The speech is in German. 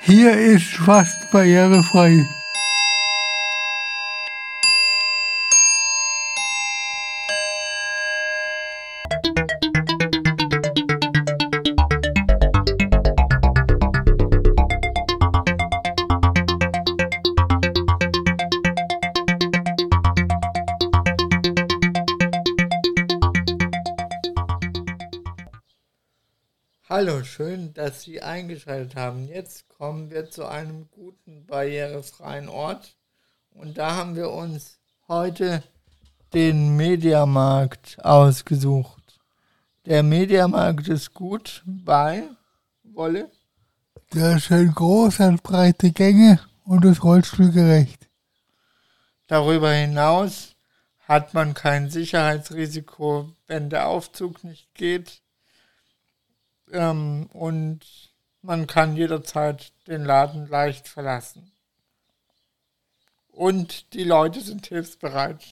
Hier ist fast barrierefrei. Hallo, schön, dass Sie eingeschaltet haben. Jetzt kommen wir zu einem guten barrierefreien Ort. Und da haben wir uns heute den Mediamarkt ausgesucht. Der Mediamarkt ist gut, weil, Wolle? Der ist schön groß, hat breite Gänge und ist rollstuhlgerecht. Darüber hinaus hat man kein Sicherheitsrisiko, wenn der Aufzug nicht geht ähm, und man kann jederzeit den Laden leicht verlassen. Und die Leute sind hilfsbereit.